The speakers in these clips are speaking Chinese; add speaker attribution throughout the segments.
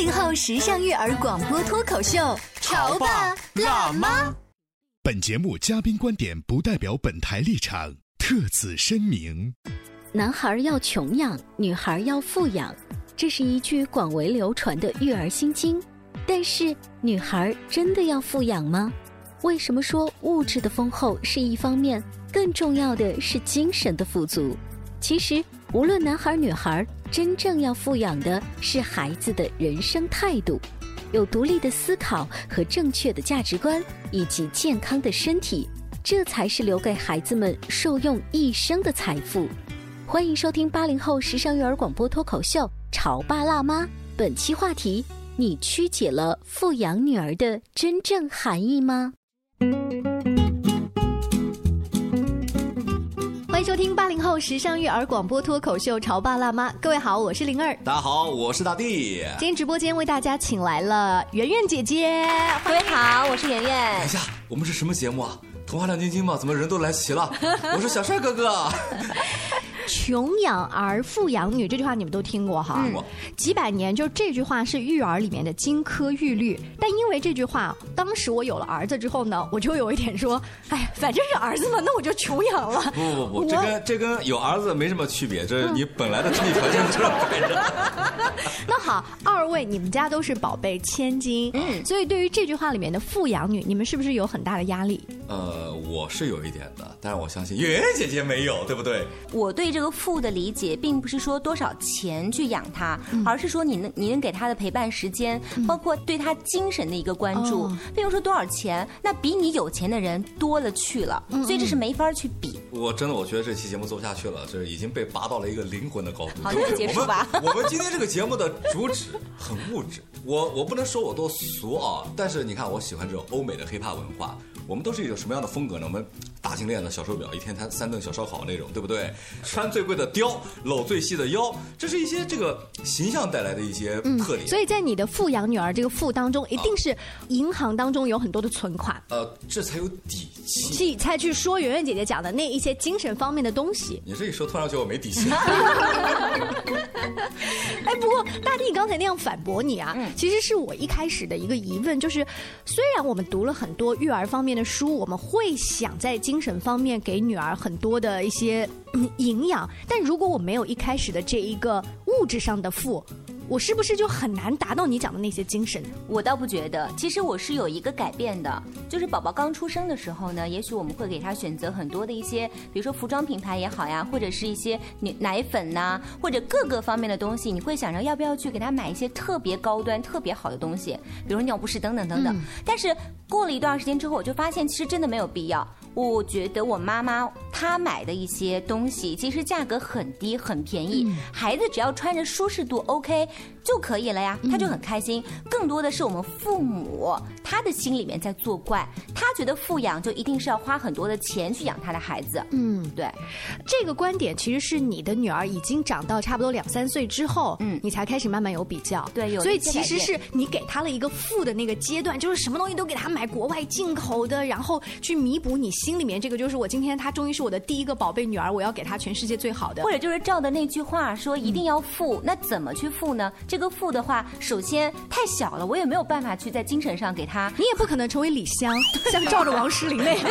Speaker 1: 八零后时尚育儿广播脱口秀，潮爸辣妈。
Speaker 2: 本节目嘉宾观点不代表本台立场，特此声明。
Speaker 3: 男孩要穷养，女孩要富养，这是一句广为流传的育儿心经。但是，女孩真的要富养吗？为什么说物质的丰厚是一方面，更重要的是精神的富足？其实，无论男孩女孩，真正要富养的是孩子的人生态度，有独立的思考和正确的价值观，以及健康的身体，这才是留给孩子们受用一生的财富。欢迎收听八零后时尚育儿广播脱口秀《潮爸辣妈》，本期话题：你曲解了富养女儿的真正含义吗？
Speaker 1: 听八零后时尚育儿广播脱口秀《潮爸辣妈》，各位好，我是灵儿。
Speaker 4: 大家好，我是大地。
Speaker 1: 今天直播间为大家请来了圆圆姐姐，
Speaker 5: 各位好，我是圆圆。
Speaker 4: 等一下，我们是什么节目啊？童话亮晶晶吗？怎么人都来齐了？我是小帅哥哥。
Speaker 1: 穷养儿，富养女，这句话你们都听过哈？
Speaker 4: 嗯。
Speaker 1: 几百年，就这句话是育儿里面的金科玉律。但因为这句话，当时我有了儿子之后呢，我就有一点说，哎呀，反正是儿子嘛，那我就穷养了。
Speaker 4: 不不不，这跟这跟有儿子没什么区别，这是你本来的经济条件就这样摆着。
Speaker 1: 那好，二位，你们家都是宝贝千金，嗯，所以对于这句话里面的富养女，你们是不是有很大的压力？
Speaker 4: 呃，我是有一点的，但是我相信圆圆姐姐没有，对不对？
Speaker 5: 我对这个富的理解，并不是说多少钱去养他，而是说你能你能给他的陪伴时间，包括对他精神的一个关注。并不是说多少钱，那比你有钱的人多了去了，所以这是没法去比。
Speaker 4: 我真的我觉得这期节目做不下去了，就是已经被拔到了一个灵魂的高度。
Speaker 5: 好，那就结束吧。
Speaker 4: 我们今天这个节目的主旨很物质，我我不能说我多俗啊，但是你看，我喜欢这种欧美的 hiphop 文化。我们都是一种什么样的风格呢？我们大金链子、小手表，一天摊三顿小烧烤那种，对不对？穿最贵的貂，搂最细的腰，这是一些这个形象带来的一些特点。
Speaker 1: 所以在你的富养女儿这个富当中，一定是银行当中有很多的存款，
Speaker 4: 呃，这才有底气，
Speaker 1: 才去说圆圆姐姐讲的那一些精神方面的东西。
Speaker 4: 你这一说，突然觉得我没底气。
Speaker 1: 哎，不过大地刚才那样反驳你啊，其实是我一开始的一个疑问，就是虽然我们读了很多育儿方面的书，我们会想在精神方面给女儿很多的一些 营养，但如果我没有一开始的这一个物质上的富。我是不是就很难达到你讲的那些精神？
Speaker 5: 我倒不觉得，其实我是有一个改变的，就是宝宝刚出生的时候呢，也许我们会给他选择很多的一些，比如说服装品牌也好呀，或者是一些奶奶粉呐，或者各个方面的东西，你会想着要不要去给他买一些特别高端、特别好的东西，比如尿不湿等等等等。但是过了一段时间之后，我就发现其实真的没有必要。我觉得我妈妈她买的一些东西，其实价格很低很便宜，孩子只要穿着舒适度 OK 就可以了呀，他就很开心。更多的是我们父母他的心里面在作怪，他觉得富养就一定是要花很多的钱去养他的孩子。嗯，对，
Speaker 1: 这个观点其实是你的女儿已经长到差不多两三岁之后，嗯，你才开始慢慢有比较。
Speaker 5: 对，有。
Speaker 1: 所以其实是你给他了一个富的那个阶段，就是什么东西都给他买国外进口的，然后去弥补你。心里面这个就是我今天她终于是我的第一个宝贝女儿，我要给她全世界最好的。
Speaker 5: 或者就是照的那句话说一定要富，那怎么去富呢？这个富的话，首先太小了，我也没有办法去在精神上给她。
Speaker 1: 你也不可能成为李湘，像照着王诗龄那
Speaker 5: 样，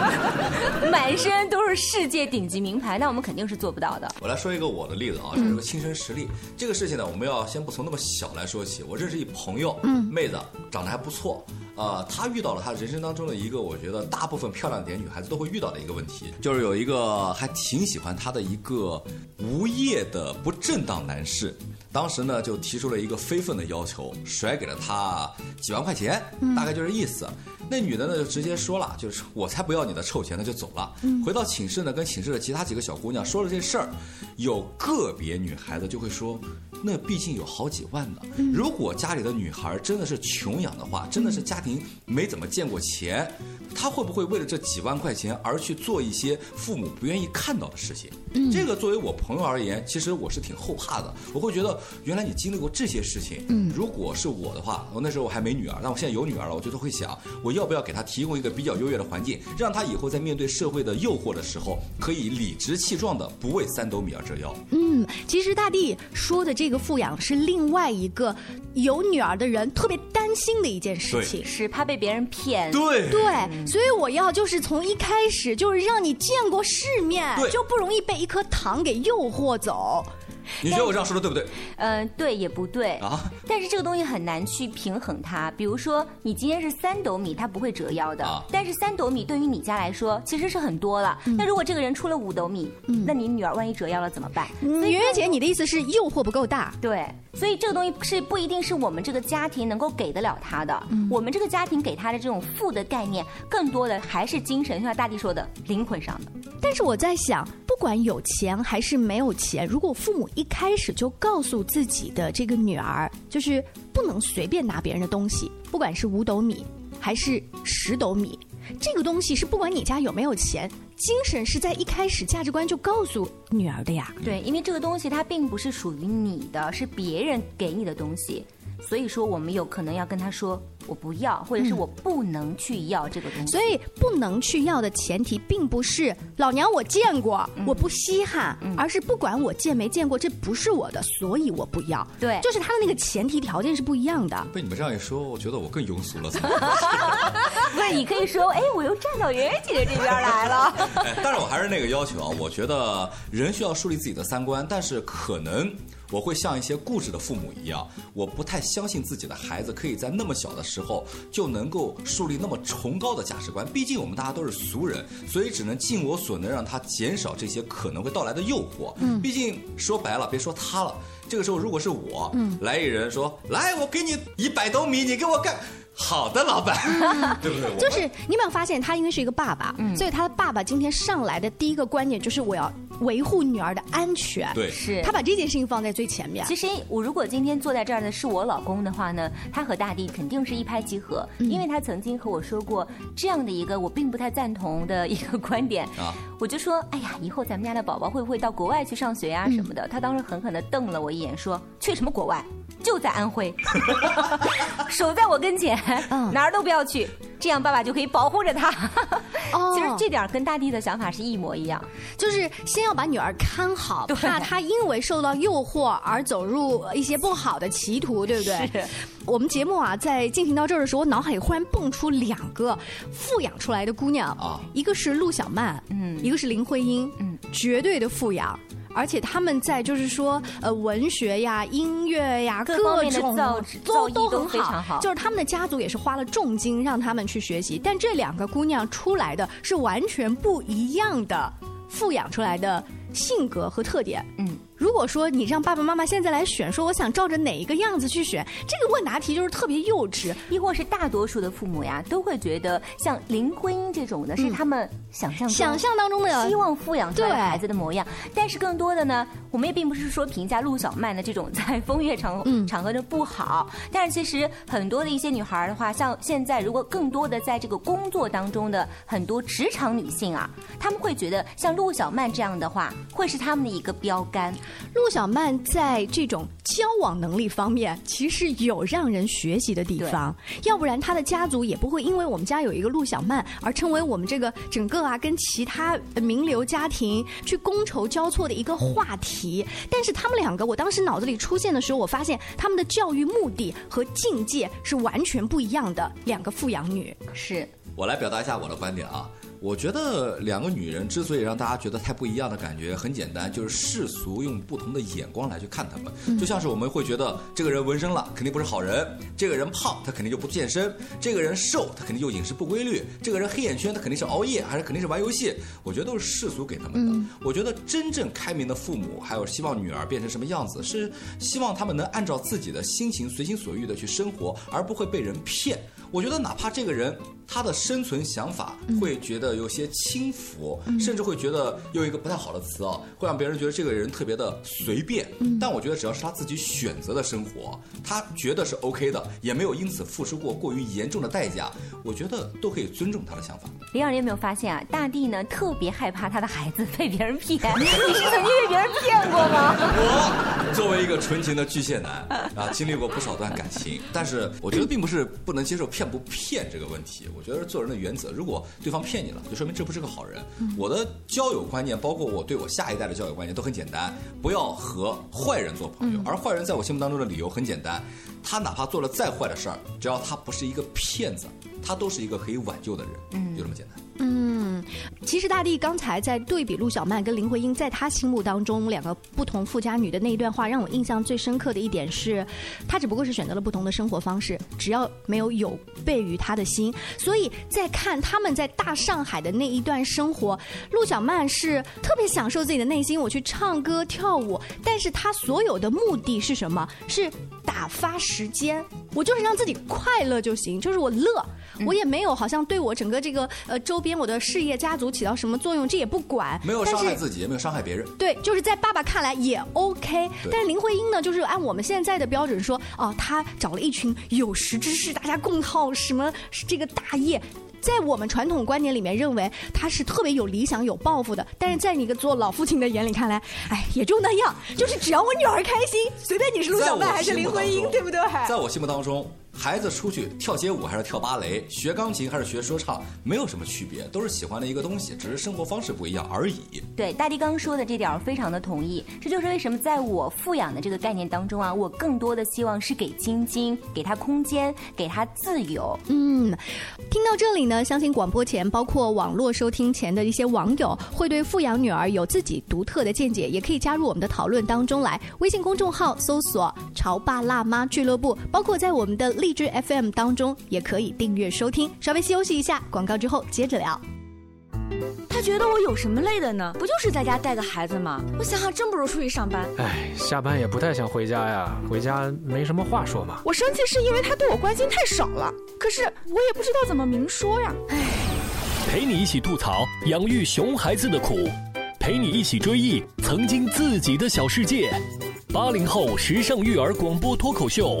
Speaker 5: 满身都是世界顶级名牌，那我们肯定是做不到的。
Speaker 4: 我来说一个我的例子啊，这是个亲身实例。这个事情呢，我们要先不从那么小来说起。我认识一朋友，嗯，妹子长得还不错。呃，他遇到了他人生当中的一个，我觉得大部分漂亮点女孩子都会遇到的一个问题，就是有一个还挺喜欢他的一个无业的不正当男士，当时呢就提出了一个非分的要求，甩给了他几万块钱，大概就是意思。那女的呢就直接说了，就是我才不要你的臭钱，那就走了。回到寝室呢，跟寝室的其他几个小姑娘说了这事儿，有个别女孩子就会说，那毕竟有好几万呢。如果家里的女孩真的是穷养的话，真的是家庭没怎么见过钱，她会不会为了这几万块钱而去做一些父母不愿意看到的事情？这个作为我朋友而言，其实我是挺后怕的。我会觉得，原来你经历过这些事情。如果是我的话，我那时候我还没女儿，但我现在有女儿了，我觉得会想，我要不要给她提供一个比较优越的环境，让她以后在面对社会的诱惑的时候，可以理直气壮的不为三斗米而折腰。
Speaker 1: 嗯，其实大地说的这个富养是另外一个有女儿的人特别担心的一件事情。
Speaker 5: 是怕被别人骗。
Speaker 4: 对
Speaker 1: 对，所以我要就是从一开始就是让你见过世面，就不容易被一颗糖给诱惑走。
Speaker 4: 你觉得我这样说的对不对？
Speaker 5: 嗯，对也不对
Speaker 4: 啊。
Speaker 5: 但是这个东西很难去平衡它。比如说，你今天是三斗米，它不会折腰的。
Speaker 4: 啊
Speaker 5: 但是三斗米对于你家来说其实是很多了。那如果这个人出了五斗米，那你女儿万一折腰了怎么办？
Speaker 1: 圆圆姐，你的意思是诱惑不够大？
Speaker 5: 对，所以这个东西是不一定是我们这个家庭能够给得了他的。我们这个家庭给他的这种富的概念，更多的还是精神，就像大地说的，灵魂上的。
Speaker 1: 但是我在想，不管有钱还是没有钱，如果父母一开始就告诉自己的这个女儿，就是不能随便拿别人的东西，不管是五斗米还是十斗米，这个东西是不管你家有没有钱，精神是在一开始价值观就告诉女儿的呀。
Speaker 5: 对，因为这个东西它并不是属于你的，是别人给你的东西，所以说我们有可能要跟他说我不要，或者是我不能去要这个东西。
Speaker 1: 所以不能去要的前提，并不是老娘我见过，我不稀罕，而是不管我见没见过，这不是我的，所以我不要。
Speaker 5: 对
Speaker 1: 就是他的那个前提条件是不一样的。
Speaker 4: 被你们这样一说，我觉得我更庸俗了。
Speaker 5: 不是，你可以说，哎，我又站到圆圆姐姐这边来了。
Speaker 4: 哎，当然我还是那个要求啊，我觉得人需要树立自己的三观，但是可能我会像一些固执的父母一样，我不太相信自己的孩子可以在那么小的时候就能够树立那么崇高的价值观。毕竟我们大家都是俗人，所以只能尽我所能让他减少这些可能会到来的诱惑。嗯，毕竟说白了，别说他了，这个时候如果是我，嗯，来一人说，来，我给你一百斗米，你给我干。好的，老板，对不对？
Speaker 1: 就是你有没有发现，他因为是一个爸爸，所以他的爸爸今天上来的第一个观念就是我要维护女儿的安全。
Speaker 4: 对
Speaker 5: 是
Speaker 1: 他把这件事情放在最前面。
Speaker 5: 其实我如果今天坐在这儿的是我老公的话呢，他和大地肯定是一拍即合，因为他曾经和我说过这样的一个我并不太赞同的一个观点。
Speaker 4: 啊
Speaker 5: 我就说，哎呀，以后咱们家的宝宝会不会到国外去上学呀、什么的？他当时狠狠的瞪了我一眼，说：“去什么国外？就在安徽，守在我跟前，
Speaker 1: 嗯
Speaker 5: 哪儿都不要去，这样爸爸就可以保护着他。”
Speaker 1: 哦
Speaker 5: 其实这点跟大地的想法是一模一样。
Speaker 1: 就是先要把女儿看好，
Speaker 5: 对
Speaker 1: 怕她因为受到诱惑而走入一些不好的歧途，对不对？
Speaker 5: 是。
Speaker 1: 我们节目啊，在进行到这儿的时候，我脑海里忽然蹦出两个富养出来的姑娘
Speaker 4: 啊
Speaker 1: 一个是陆小曼，
Speaker 5: 嗯
Speaker 1: 一个是林徽因，
Speaker 5: 嗯，
Speaker 1: 绝对的富养。而且他们在就是说，呃，文学呀、音乐呀，
Speaker 5: 各
Speaker 1: 种
Speaker 5: 造
Speaker 1: 都
Speaker 5: 都
Speaker 1: 很
Speaker 5: 好。
Speaker 1: 就是他们的家族也是花了重金让他们去学习，但这两个姑娘出来的是完全不一样的富养出来的性格和特点。
Speaker 5: 嗯，
Speaker 1: 如果说你让爸爸妈妈现在来选，说我想照着哪一个样子去选，这个问答题就是特别幼稚。
Speaker 5: 亦或是大多数的父母呀，都会觉得像林徽因这种的，是他们想象中
Speaker 1: 想象当中的
Speaker 5: 希望富养出来的孩子的模样。但是更多的呢，我们也并不是说评价陆小曼的这种在风月场、
Speaker 1: 嗯
Speaker 5: 场合的不好，但是其实很多的一些女孩儿的话，像现在如果更多的在这个工作当中的很多职场女性啊，她们会觉得像陆小曼这样的话，会是她们的一个标杆。
Speaker 1: 陆小曼在这种交往能力方面，其实有让人学习的地方。要不然，她的家族也不会因为我们家有一个陆小曼而成为我们这个整个啊跟其他呃名流家庭去觥筹交错的一个话题。但是他们两个，我当时脑子里出现的时候，我发现他们的教育目的和境界是完全不一样的两个富养女。
Speaker 5: 是，
Speaker 4: 我来表达一下我的观点啊。我觉得两个女人之所以让大家觉得太不一样的感觉，很简单，就是世俗用不同的眼光来去看她们。就像是我们会觉得这个人纹身了，肯定不是好人；这个人胖，他肯定就不健身；这个人瘦，他肯定就饮食不规律；这个人黑眼圈，他肯定是熬夜，还是肯定是玩游戏。我觉得都是世俗给他们的。我觉得真正开明的父母，还有希望女儿变成什么样子，是希望他们能按照自己的心情随心所欲的去生活，而不会被人骗。我觉得哪怕这个人他的生存想法会觉得有些轻浮，甚至会觉得用一个不太好的词啊，会让别人觉得这个人特别的随便。但我觉得只要是他自己选择的生活，他觉得是 OK 的，也没有因此付出过过于严重的代价，我觉得都可以尊重他的想法。
Speaker 5: 李老师有没有发现啊？大地呢特别害怕他的孩子被别人骗。你是曾经被别人骗过吗？
Speaker 4: 我作为一个纯情的巨蟹男啊，经历过不少段感情，但是我觉得并不是不能接受骗不骗这个问题。我觉得做人的原则，如果对方骗你了，就说明这不是个好人。我的交友观念，包括我对我下一代的交友观念都很简单，不要和坏人做朋友。而坏人在我心目当中的理由很简单，他哪怕做了再坏的事儿，只要他不是一个骗子，他都是一个可以挽救的人，就这么简单。
Speaker 1: 嗯，其实大地刚才在对比陆小曼跟林徽因在他心目当中两个不同富家女的那一段话，让我印象最深刻的一点是，她只不过是选择了不同的生活方式，只要没有有悖于她的心。所以在看他们在大上海的那一段生活，陆小曼是特别享受自己的内心，我去唱歌跳舞，但是她所有的目的是什么？是打发时间，我就是让自己快乐就行，就是我乐，我也没有好像对我整个这个呃周边我的事业家族起到什么作用，这也不管，
Speaker 4: 没有伤害自己，也没有伤害别人。
Speaker 1: 对，就是在爸爸看来也 OK，但是林徽因呢，就是按我们现在的标准说，哦，她找了一群有识之士，大家共好什么这个大业。在我们传统观念里面，认为她是特别有理想、有抱负的，但是在你一个做老父亲的眼里看来，哎，也就那样，就是只要我女儿开心，随便你是陆小曼还是林徽因，对不对？
Speaker 4: 在我心目当中，孩子出去跳街舞还是跳芭蕾，学钢琴还是学说唱，没有什么区别，都是喜欢的一个东西，只是生活方式不一样而已。
Speaker 5: 对，大地刚说的这点儿非常的同意，这就是为什么在我富养的这个概念当中啊，我更多的希望是给晶晶，给她空间，给她自由。
Speaker 1: 嗯，听到这里呢，相信广播前，包括网络收听前的一些网友，会对富养女儿有自己独特的见解，也可以加入我们的讨论当中来。微信公众号搜索“潮爸辣妈俱乐部”，包括在我们的荔枝 FM 当中，也可以订阅收听。稍微休息一下，广告之后接着聊。
Speaker 6: 他觉得我有什么累的呢？不就是在家带个孩子吗？我想想，真不如出去上班。
Speaker 7: 哎，下班也不太想回家呀，回家没什么话说嘛。
Speaker 6: 我生气是因为他对我关心太少了，可是我也不知道怎么明说呀。
Speaker 8: 哎陪你一起吐槽养育熊孩子的苦，陪你一起追忆曾经自己的小世界。八零后时尚育儿广播脱口秀，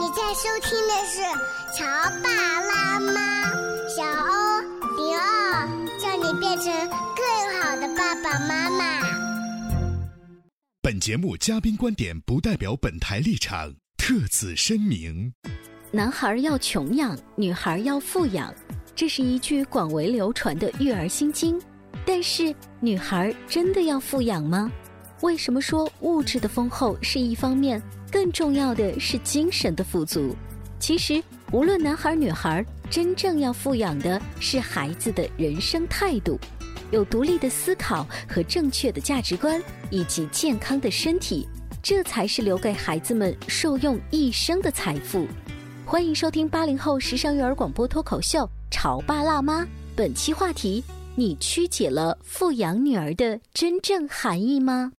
Speaker 9: 你在收听的是《潮爸辣妈》，小欧零二，叫你变成更好的爸爸妈妈。
Speaker 2: 本节目嘉宾观点不代表本台立场，特此声明。
Speaker 3: 男孩要穷养，女孩要富养，这是一句广为流传的育儿心经。但是，女孩真的要富养吗？为什么说物质的丰厚是一方面，更重要的是精神的富足？其实，无论男孩女孩，真正要富养的是孩子的人生态度，有独立的思考和正确的价值观，以及健康的身体，这才是留给孩子们受用一生的财富。欢迎收听八零后时尚育儿广播脱口秀《潮爸辣妈》，本期话题：你曲解了富养女儿的真正含义吗？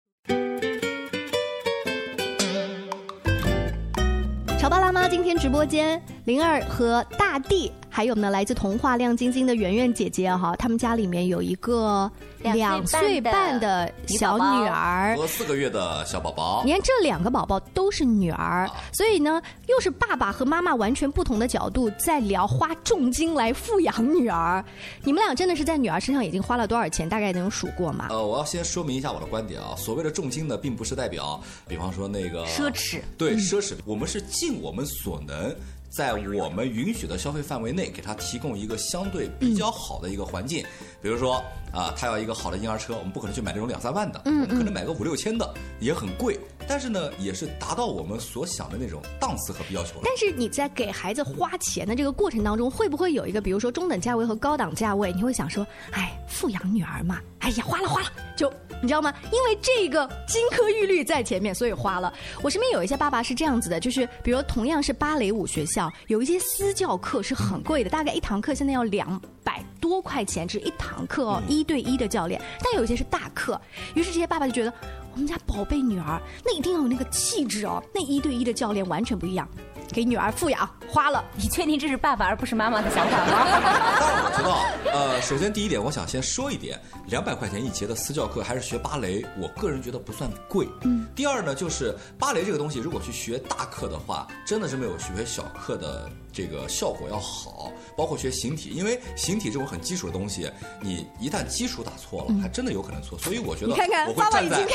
Speaker 1: 潮爸辣妈今天直播间灵儿和大地，还有呢来自童话亮晶晶的圆圆姐姐哈，他们家里面有一个两岁半的小女儿
Speaker 4: 和四个月的小宝宝。
Speaker 1: 你看这两个宝宝都是女儿，所以呢，又是爸爸和妈妈完全不同的角度在聊花重金来富养女儿。你们俩真的是在女儿身上已经花了多少钱？大概能数过吗？
Speaker 4: 呃，我要先说明一下我的观点啊，所谓的重金呢，并不是代表，比方说那个
Speaker 5: 奢侈，
Speaker 4: 对奢侈，我们是尽我们所能。在我们允许的消费范围内，给他提供一个相对比较好的一个环境。比如说啊，他要一个好的婴儿车，我们不可能去买那种两三万的，我们可能买个五六千的，也很贵。但是呢，也是达到我们所想的那种档次和要求。
Speaker 1: 但是你在给孩子花钱的这个过程当中，会不会有一个，比如说中等价位和高档价位？你会想说，哎，富养女儿嘛，哎呀，花了花了，就你知道吗？因为这个金科玉律在前面，所以花了。我身边有一些爸爸是这样子的，就是比如同样是芭蕾舞学校，有一些私教课是很贵的，大概一堂课现在要两百多块钱，只一堂课哦，一对一的教练。但有一些是大课，于是这些爸爸就觉得。我们家宝贝女儿，那一定要有那个气质哦。那一对一的教练完全不一样，给女儿富养花了。
Speaker 5: 你确定这是爸爸而不是妈妈的想法吗？
Speaker 4: 我知道。呃，首先第一点，我想先说一点，两百块钱一节的私教课还是学芭蕾，我个人觉得不算贵。嗯。第二呢，就是芭蕾这个东西，如果去学大课的话，真的是没有学小课的。这个效果要好，包括学形体，因为形体这种很基础的东西，你一旦基础打错了，还真的有可能错。所以我觉得，
Speaker 1: 你看看，
Speaker 4: 我会站在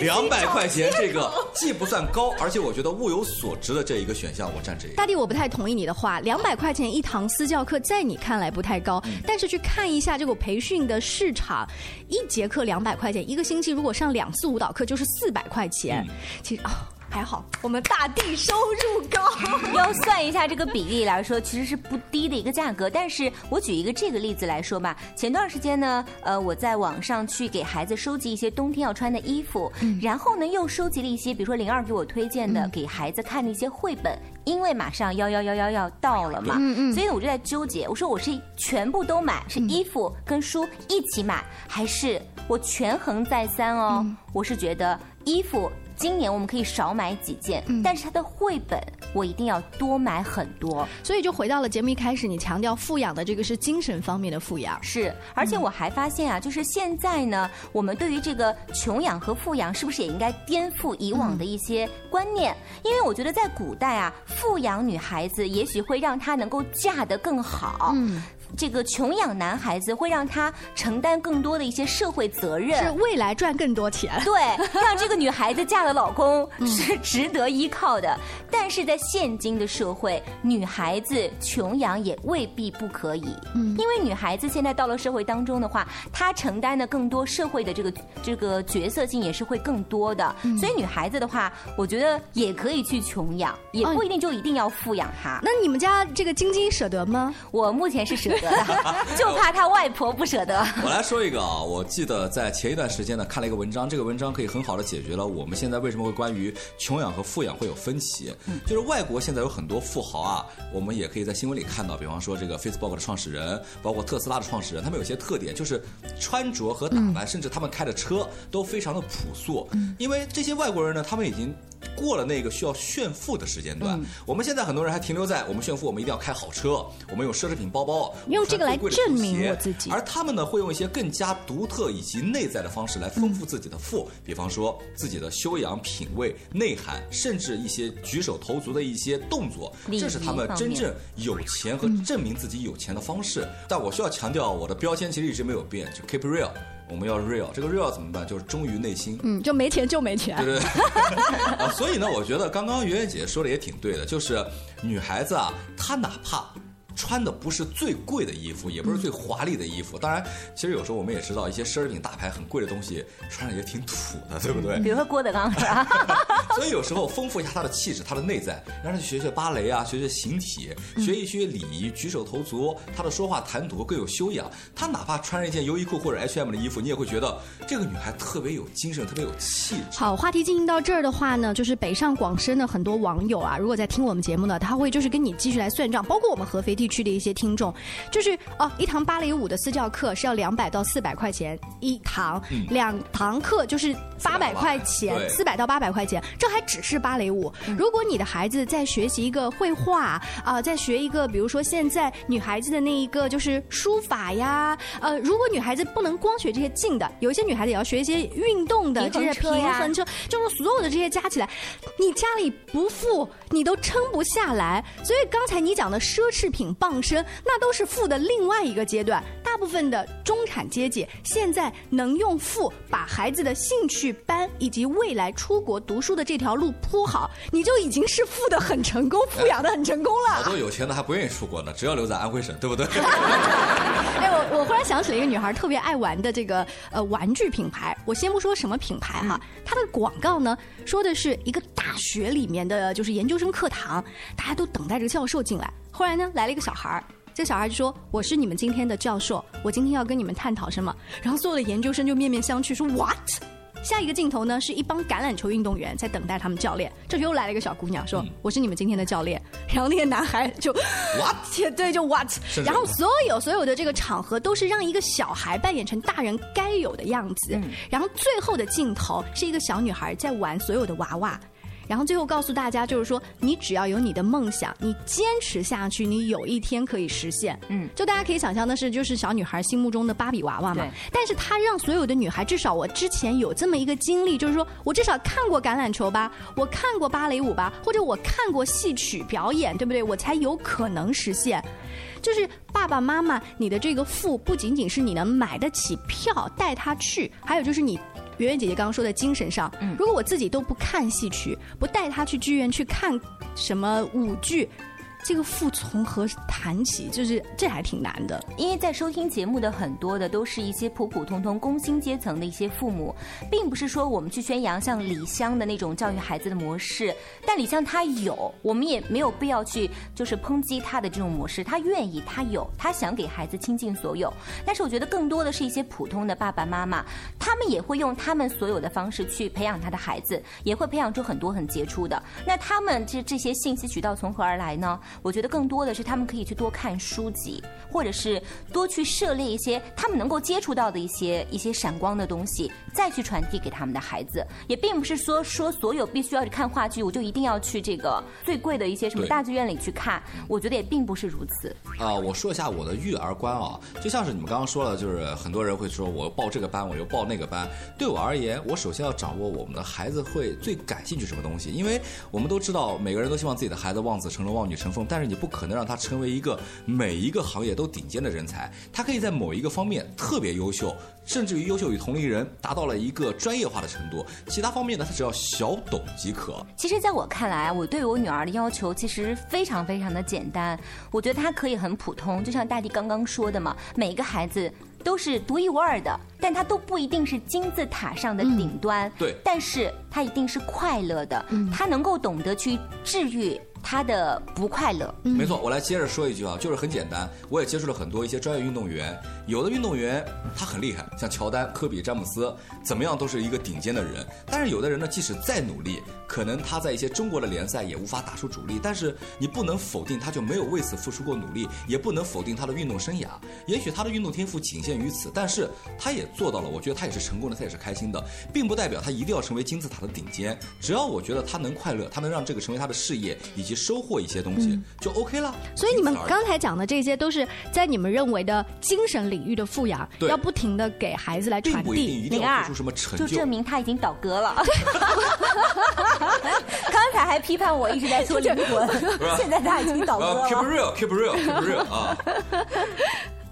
Speaker 4: 两百块钱这个既不算高，而且我觉得物有所值的这一个选项，我占这个。
Speaker 1: 大弟，我不太同意你的话，两百块钱一堂私教课，在你看来不太高，但是去看一下这个培训的市场，一节课两百块钱，一个星期如果上两次舞蹈课就是四百块钱，其实啊。还好，我们大地收入高。
Speaker 5: 要算一下这个比例来说，其实是不低的一个价格。但是我举一个这个例子来说吧，前段时间呢，呃，我在网上去给孩子收集一些冬天要穿的衣服，然后呢，又收集了一些，比如说灵儿给我推荐的给孩子看的一些绘本，因为马上幺幺幺幺要到了嘛，所以呢，我就在纠结，我说我是全部都买，是衣服跟书一起买，还是我权衡再三哦？我是觉得衣服。今年我们可以少买几件，但是它的绘本我一定要多买很多。
Speaker 1: 所以就回到了节目一开始，你强调富养的这个是精神方面的富养。
Speaker 5: 是，而且我还发现啊，就是现在呢，我们对于这个穷养和富养，是不是也应该颠覆以往的一些观念？因为我觉得在古代啊，富养女孩子也许会让她能够嫁得更好。嗯。这个穷养男孩子会让他承担更多的一些社会责任，
Speaker 1: 是未来赚更多钱。
Speaker 5: 对，让这个女孩子嫁了老公是值得依靠的。但是在现今的社会，女孩子穷养也未必不可以。嗯，因为女孩子现在到了社会当中的话，她承担的更多社会的这个这个角色性也是会更多的。所以女孩子的话，我觉得也可以去穷养，也不一定就一定要富养她。
Speaker 1: 那你们家这个晶晶舍得吗？
Speaker 5: 我目前是舍。就怕他外婆不舍得。
Speaker 4: 我来说一个啊，我记得在前一段时间呢，看了一个文章，这个文章可以很好的解决了我们现在为什么会关于穷养和富养会有分歧。就是外国现在有很多富豪啊，我们也可以在新闻里看到，比方说这个 Facebook 的创始人，包括特斯拉的创始人，他们有些特点就是穿着和打扮，甚至他们开的车都非常的朴素。因为这些外国人呢，他们已经。过了那个需要炫富的时间段，我们现在很多人还停留在我们炫富，我们一定要开好车，我们用奢侈品包包，
Speaker 1: 用这个来证明我自己。
Speaker 4: 而他们呢，会用一些更加独特以及内在的方式来丰富自己的富，比方说自己的修养、品味、内涵，甚至一些举手投足的一些动作，这是他们真正有钱和证明自己有钱的方式。但我需要强调，我的标签其实一直没有变，就 keep real。我们要 real，这个 real 怎么办？就是忠于内心。
Speaker 1: 嗯，就没钱就没钱。
Speaker 4: 对对对。啊，所以呢，我觉得刚刚圆圆姐姐说的也挺对的，就是女孩子啊，她哪怕。穿的不是最贵的衣服，也不是最华丽的衣服。当然，其实有时候我们也知道，一些奢侈品大牌很贵的东西，穿着也挺土的，对不对？
Speaker 5: 比如说郭德纲，是吧？
Speaker 4: 所以有时候丰富一下他的气质，他的内在，让他去学学芭蕾啊，学学形体，学一学礼仪，举手投足，他的说话谈吐更有修养。他哪怕穿着一件优衣库或者 H&M 的衣服，你也会觉得这个女孩特别有精神，特别有气质。
Speaker 1: 好，话题进行到这儿的话呢，就是北上广深的很多网友啊，如果在听我们节目呢，他会就是跟你继续来算账，包括我们合肥。地区的一些听众，就是哦，一堂芭蕾舞的私教课是要两百到四百块钱一堂，
Speaker 10: 嗯
Speaker 1: 两堂课就是八百块钱，
Speaker 10: 对
Speaker 1: 四百到八百块钱，这还只是芭蕾舞。如果你的孩子在学习一个绘画啊、在学一个，比如说现在女孩子的那一个就是书法呀，呃，如果女孩子不能光学这些静的，有一些女孩子也要学一些运动的，这些平衡车，就是所有的这些加起来，你家里不富，你都撑不下来。所以刚才你讲的奢侈品傍身，那都是富的另外一个阶段。大部分的中产阶级现在能用富把孩子的兴趣班以及未来出国读书的这条路铺好，你就已经是富的很成功，富养的很成功了。
Speaker 4: 好多有钱的还不愿意出国呢，只要留在安徽省，对不对？
Speaker 1: 哎，我我忽然想起了一个女孩特别爱玩的这个呃玩具品牌，我先不说什么品牌哈，它的广告呢说的是一个大学里面的就是研究生课堂，大家都等待着教授进来，后来呢来了一个小孩儿。这小孩就说：“我是你们今天的教授，我今天要跟你们探讨什么？”然后所有的研究生就面面相觑，说：“What？” 下一个镜头呢是一帮橄榄球运动员在等待他们教练，这时又来了一个小姑娘说：“我是你们今天的教练。”然后那个男孩就
Speaker 4: What？
Speaker 1: 对，就 What？
Speaker 4: 是
Speaker 1: 然后所有所有的这个场合都是让一个小孩扮演成大人该有的样子，然后最后的镜头是一个小女孩在玩所有的娃娃。然后最后告诉大家，就是说，你只要有你的梦想，你坚持下去，你有一天可以实现。嗯，就大家可以想象的是，就是小女孩心目中的芭比娃娃嘛
Speaker 5: 对。
Speaker 1: 但是她让所有的女孩，至少我之前有这么一个经历，就是说我至少看过橄榄球吧，我看过芭蕾舞吧，或者我看过戏曲表演，对不对？我才有可能实现。就是爸爸妈妈，你的这个富不仅仅是你能买得起票带他去，还有就是你。圆圆姐姐刚刚说的精神上，如果我自己都不看戏曲，不带他去剧院去看什么舞剧，这个父从何谈起？就是这还挺难的。
Speaker 5: 因为在收听节目的很多的都是一些普普通通工薪阶层的一些父母，并不是说我们去宣扬像李湘的那种教育孩子的模式，但李湘她有，我们也没有必要去就是抨击她的这种模式，她愿意，她有，她想给孩子倾尽所有。但是我觉得更多的是一些普通的爸爸妈妈，他们也会用他们所有的方式去培养他的孩子，也会培养出很多很杰出的。那他们这这些信息渠道从何而来呢？我觉得更多的是他们可以去多看书籍，或者是多去涉猎一些他们能够接触到的一些一些闪光的东西，再去传递给他们的孩子。也并不是说说所有必须要去看话剧，我就一定要去这个最贵的一些什么大剧院里去看。我觉得也并不是如此。
Speaker 4: 啊、我说一下我的育儿观啊，就像是你们刚刚说了，就是很多人会说我报这个班，我又报那个班。对我而言，我首先要掌握我们的孩子会最感兴趣什么东西，因为我们都知道，每个人都希望自己的孩子望子成龙、望女成凤，但是你不可能让他成为一个每一个行业都顶尖的人才。他可以在某一个方面特别优秀，甚至于优秀于同龄人，达到了一个专业化的程度。其他方面呢，他只要小懂即可。
Speaker 5: 其实，在我看来，我对我女儿的要求其实非常非常的简单。我觉得她可以很普通，就像大地刚刚说的嘛，每一个孩子都是独一无二的，但他都不一定是金字塔上的顶端。
Speaker 4: 对
Speaker 5: 但是他一定是快乐的，他能够懂得去治愈他的不快乐。
Speaker 4: 没错，我来接着说一句啊，就是很简单，我也接触了很多一些专业运动员，有的运动员他很厉害，像乔丹、科比、詹姆斯，怎么样都是一个顶尖的人。但是有的人呢，即使再努力，可能他在一些中国的联赛也无法打出主力。但是你不能否定他就没有为此付出过努力，也不能否定他的运动生涯。也许他的运动天赋仅限于此，但是他也做到了，我觉得他也是成功的，他也是开心的，并不代表他一定要成为金字塔的顶尖。只要我觉得他能快乐，他能让这个成为他的事业，以及收获一些东西，
Speaker 1: 嗯
Speaker 4: 就 OK 了。
Speaker 1: 所以你们刚才讲的这些，都是在你们认为的精神领域的富养，要不停的给孩子来传
Speaker 4: 并不一定
Speaker 1: 递。
Speaker 4: 一定要做出什么成就。
Speaker 5: 就证明他已经倒戈了。刚才还批判我一直在说灵魂，现在他已经倒戈
Speaker 4: 呃，keep
Speaker 5: 了。
Speaker 4: real，keep real，keep real 啊！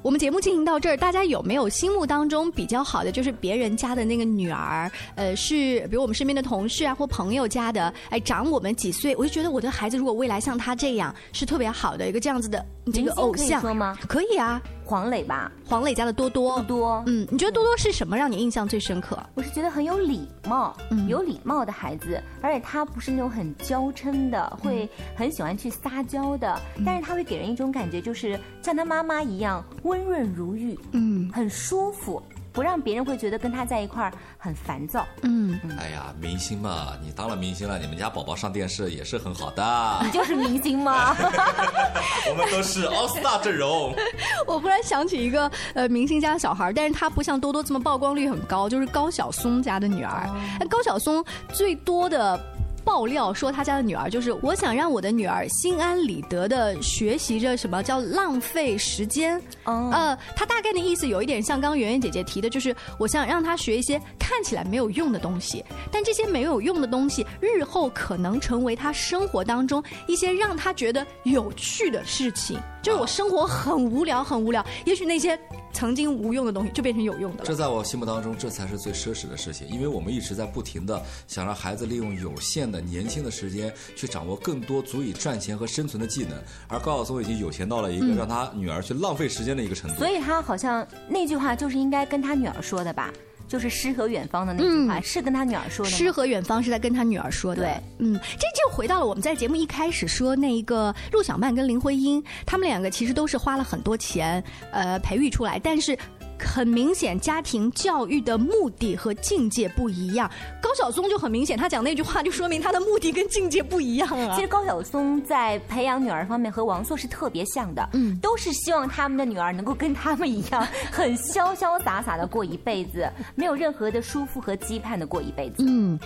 Speaker 1: 我们节目进行到这儿，大家有没有心目当中比较好的，就是别人家的那个女儿，呃，是比如我们身边的同事啊或朋友家的，哎，长我们几岁，我就觉得我的孩子如果未来像他这样，是特别好的一个这样子的这个偶
Speaker 5: 像可以
Speaker 1: 像。
Speaker 5: 说吗？
Speaker 1: 可以啊，
Speaker 5: 黄磊吧，
Speaker 1: 黄磊家的多多，
Speaker 5: 多多，
Speaker 1: 嗯，你觉得多多是什么让你印象最深刻？
Speaker 5: 我是觉得很有礼貌，
Speaker 1: 嗯。
Speaker 5: 有礼貌的孩子，而且他不是那种很娇嗔的，会很喜欢去撒娇的，但是他会给人一种感觉，就是像他妈妈一样温润如玉，
Speaker 1: 嗯，
Speaker 5: 很舒服。不让别人会觉得跟他在一块儿很烦躁。
Speaker 1: 嗯，
Speaker 4: 哎呀，明星嘛，你当了明星了，你们家宝宝上电视也是很好的。
Speaker 5: 你就是明星吗？
Speaker 4: 我们都是 all star 阵容。
Speaker 1: 我忽然想起一个呃明星家的小孩，但是他不像多多这么曝光率很高，就是高晓松家的女儿。那、高晓松最多的。爆料说他家的女儿就是，我想让我的女儿心安理得的学习着什么叫浪费时间。
Speaker 5: 哦，
Speaker 1: 呃，他大概的意思有一点像刚刚圆圆姐姐提的，就是我想让她学一些看起来没有用的东西，但这些没有用的东西日后可能成为她生活当中一些让她觉得有趣的事情。就是我生活很无聊，很无聊，也许那些曾经无用的东西就变成有用的了。
Speaker 4: 这在我心目当中，这才是最奢侈的事情，因为我们一直在不停的想让孩子利用有限的年轻的时间去掌握更多足以赚钱和生存的技能，而高晓松已经有钱到了一个
Speaker 5: 嗯
Speaker 4: 让他女儿去浪费时间的一个程度。
Speaker 5: 所以他好像那句话就是应该跟他女儿说的吧？就是诗和远方的那句话，是跟他女儿说的吗。
Speaker 1: 诗和远方是在跟他女儿说的。
Speaker 5: 对，
Speaker 1: 嗯，这就回到了我们在节目一开始说那一个陆小曼跟林徽因，他们两个其实都是花了很多钱，呃，培育出来，但是。很明显，家庭教育的目的和境界不一样。高晓松就很明显，他讲那句话就说明他的目的跟境界不一样啊。
Speaker 5: 其实高晓松在培养女儿方面和王朔是特别像的，
Speaker 1: 嗯，
Speaker 5: 都是希望他们的女儿能够跟他们一样，很潇潇洒洒的过一辈子，没有任何的束缚和羁绊的过一辈子。
Speaker 1: 嗯，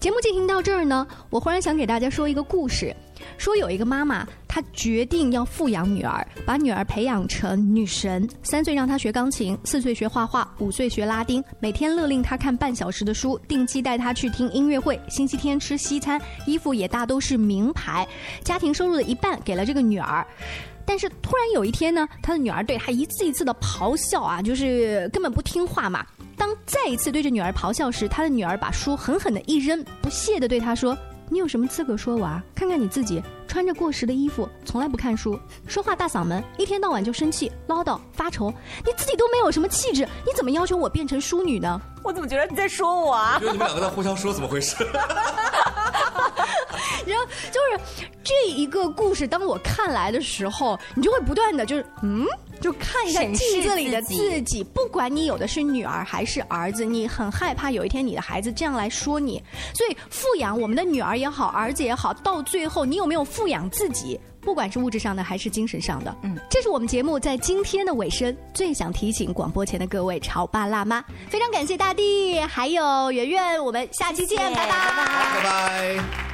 Speaker 1: 节目进行到这儿呢，我忽然想给大家说一个故事。说有一个妈妈，她决定要富养女儿，把女儿培养成女神。三岁让她学钢琴，四岁学画画，五岁学拉丁，每天勒令她看半小时的书，定期带她去听音乐会，星期天吃西餐，衣服也大都是名牌。家庭收入的一半给了这个女儿。但是突然有一天呢，她的女儿对她一次一次的咆哮啊，就是根本不听话嘛。当再一次对着女儿咆哮时，她的女儿把书狠狠的一扔，不屑的对她说。你有什么资格说我啊？看看你自己，穿着过时的衣服，从来不看书，说话大嗓门，一天到晚就生气、唠叨、发愁，你自己都没有什么气质，你怎么要求我变成淑女呢？
Speaker 5: 我怎么觉得你在说我啊？
Speaker 4: 因为你们两个在互相说，怎么回事？
Speaker 1: 然后就是这一个故事，当我看来的时候，你就会不断的就是嗯。就看一下镜子里的自己，不管你有的是女儿还是儿子，你很害怕有一天你的孩子这样来说你。所以富养我们的女儿也好，儿子也好，到最后你有没有富养自己？不管是物质上的还是精神上的，嗯，这是我们节目在今天的尾声最想提醒广播前的各位潮爸辣妈。非常感谢大地，还有圆圆，我们下期见，
Speaker 5: 谢谢
Speaker 1: 拜拜，
Speaker 4: 拜拜。